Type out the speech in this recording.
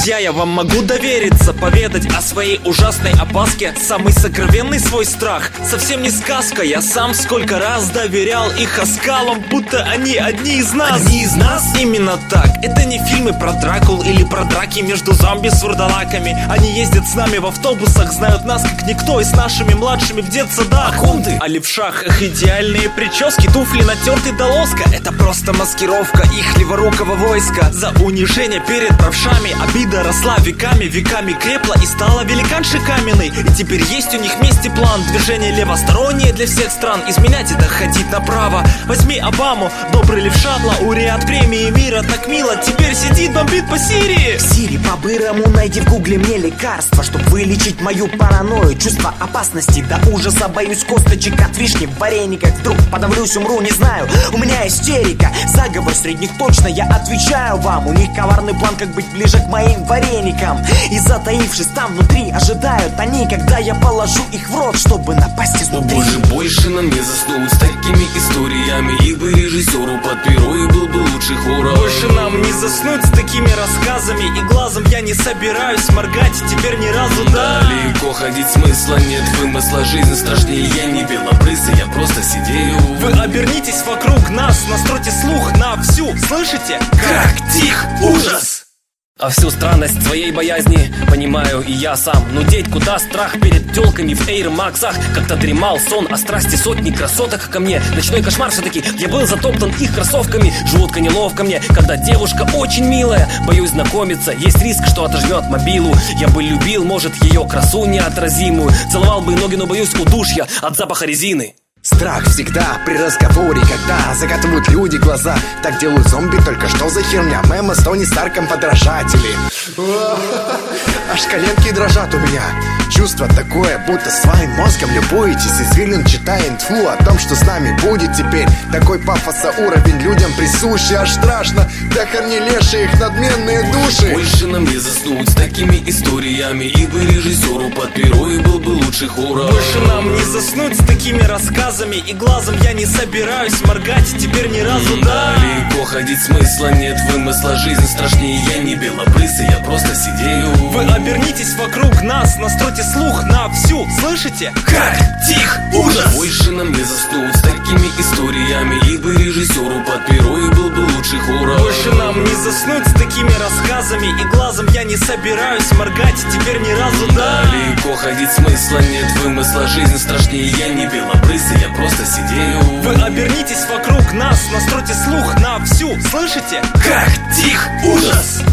друзья, я вам могу довериться Поведать о своей ужасной опаске. Самый сокровенный свой страх. Совсем не сказка, я сам сколько раз доверял их оскалам Будто они одни из нас. Одни из нас? Именно так, это не фильмы про Дракул или про драки между зомби с вурдалаками. Они ездят с нами в автобусах, знают нас как никто И с нашими младшими в детсадах. О ком ты? А левшах их идеальные прически, туфли натерты до лоска. Это просто маскировка их леворукого войска. За унижение перед правшами Обида росла веками, веками крепла И стала великаншей каменной И теперь есть у них вместе план. Движение левостороннее для всех стран. Изменять это ходить направо. Возьми Обаму, добрый левша Лауреат премии мира, так мило Теперь сидит, бомбит по Сирии. Сири, по-бырому найди в гугле мне лекарство Чтобы вылечить мою паранойю. Чувство опасности до ужаса Боюсь. Косточек от вишни в варениках Вдруг подавлюсь, умру, не знаю. У меня истерика, заговор средних точно Я отвечаю вам, у них коварный план Как быть ближе к моим вареникам И затаившись там внутри Ожидают они, когда я положу их в рот Чтобы напасть О изнутри. Боже, больше нам не заснуть с такими историями. И бы режиссеру под перо и был бы лучший хоррор Больше нам не заснуть с такими рассказами. И глазом я не собираюсь моргать Теперь ни разу, да. Далеко ходить смысла нет вымысла Жизнь страшнее, я не белобрысый, я просто сидею. Вы обернитесь вокруг нас, настройте слух на всю, слышите? Как тих ужас! А всю странность своей боязни понимаю и я сам. Ну деть куда страх перед телками в Эйр Максах Как-то дремал сон о страсти сотни красоток ко мне. Ночной кошмар все-таки, я был затоптан их кроссовками. Жутко неловко мне, когда девушка очень милая. Боюсь знакомиться, есть риск, что отожмет мобилу. Я бы любил, может, ее красу неотразимую. Целовал бы ноги, но боюсь удушья от запаха резины Страх всегда при разговоре, когда закатывают люди глаза. Так делают зомби, только что за херня. Мема с Тони Старком подражатели. Аж коленки дрожат у меня. Чувство такое, будто своим мозгом любуетесь Извилин читая инфу о том, что с нами будет теперь. Такой пафоса уровень людям присущий. Аж страшно, да хорни лешие их надменные души. Больше нам не заснуть с такими историями. И бы режиссеру под перо и был бы лучший хоррор. Больше нам не заснуть с такими рассказами И глазом я не собираюсь моргать Теперь ни разу, да. Далеко ходить смысла нет вымысла Жизнь страшнее, я не белобрысый, я просто сидею. Вы обернитесь вокруг нас, настройте слух на всю, слышите? Как? Тих ужас! Больше нам не заснуть с такими историями И бы режиссеру под перо и был бы лучший хоррор. Больше нам не заснуть с такими рассказами И глазом я не собираюсь моргать Теперь ни разу, да. Далеко ходить смысла нет вымысла Жизнь страшнее, я не белобрысый, я просто сидею Вы обернитесь вокруг нас, настройте слух на всю, слышите? Как тих ужас!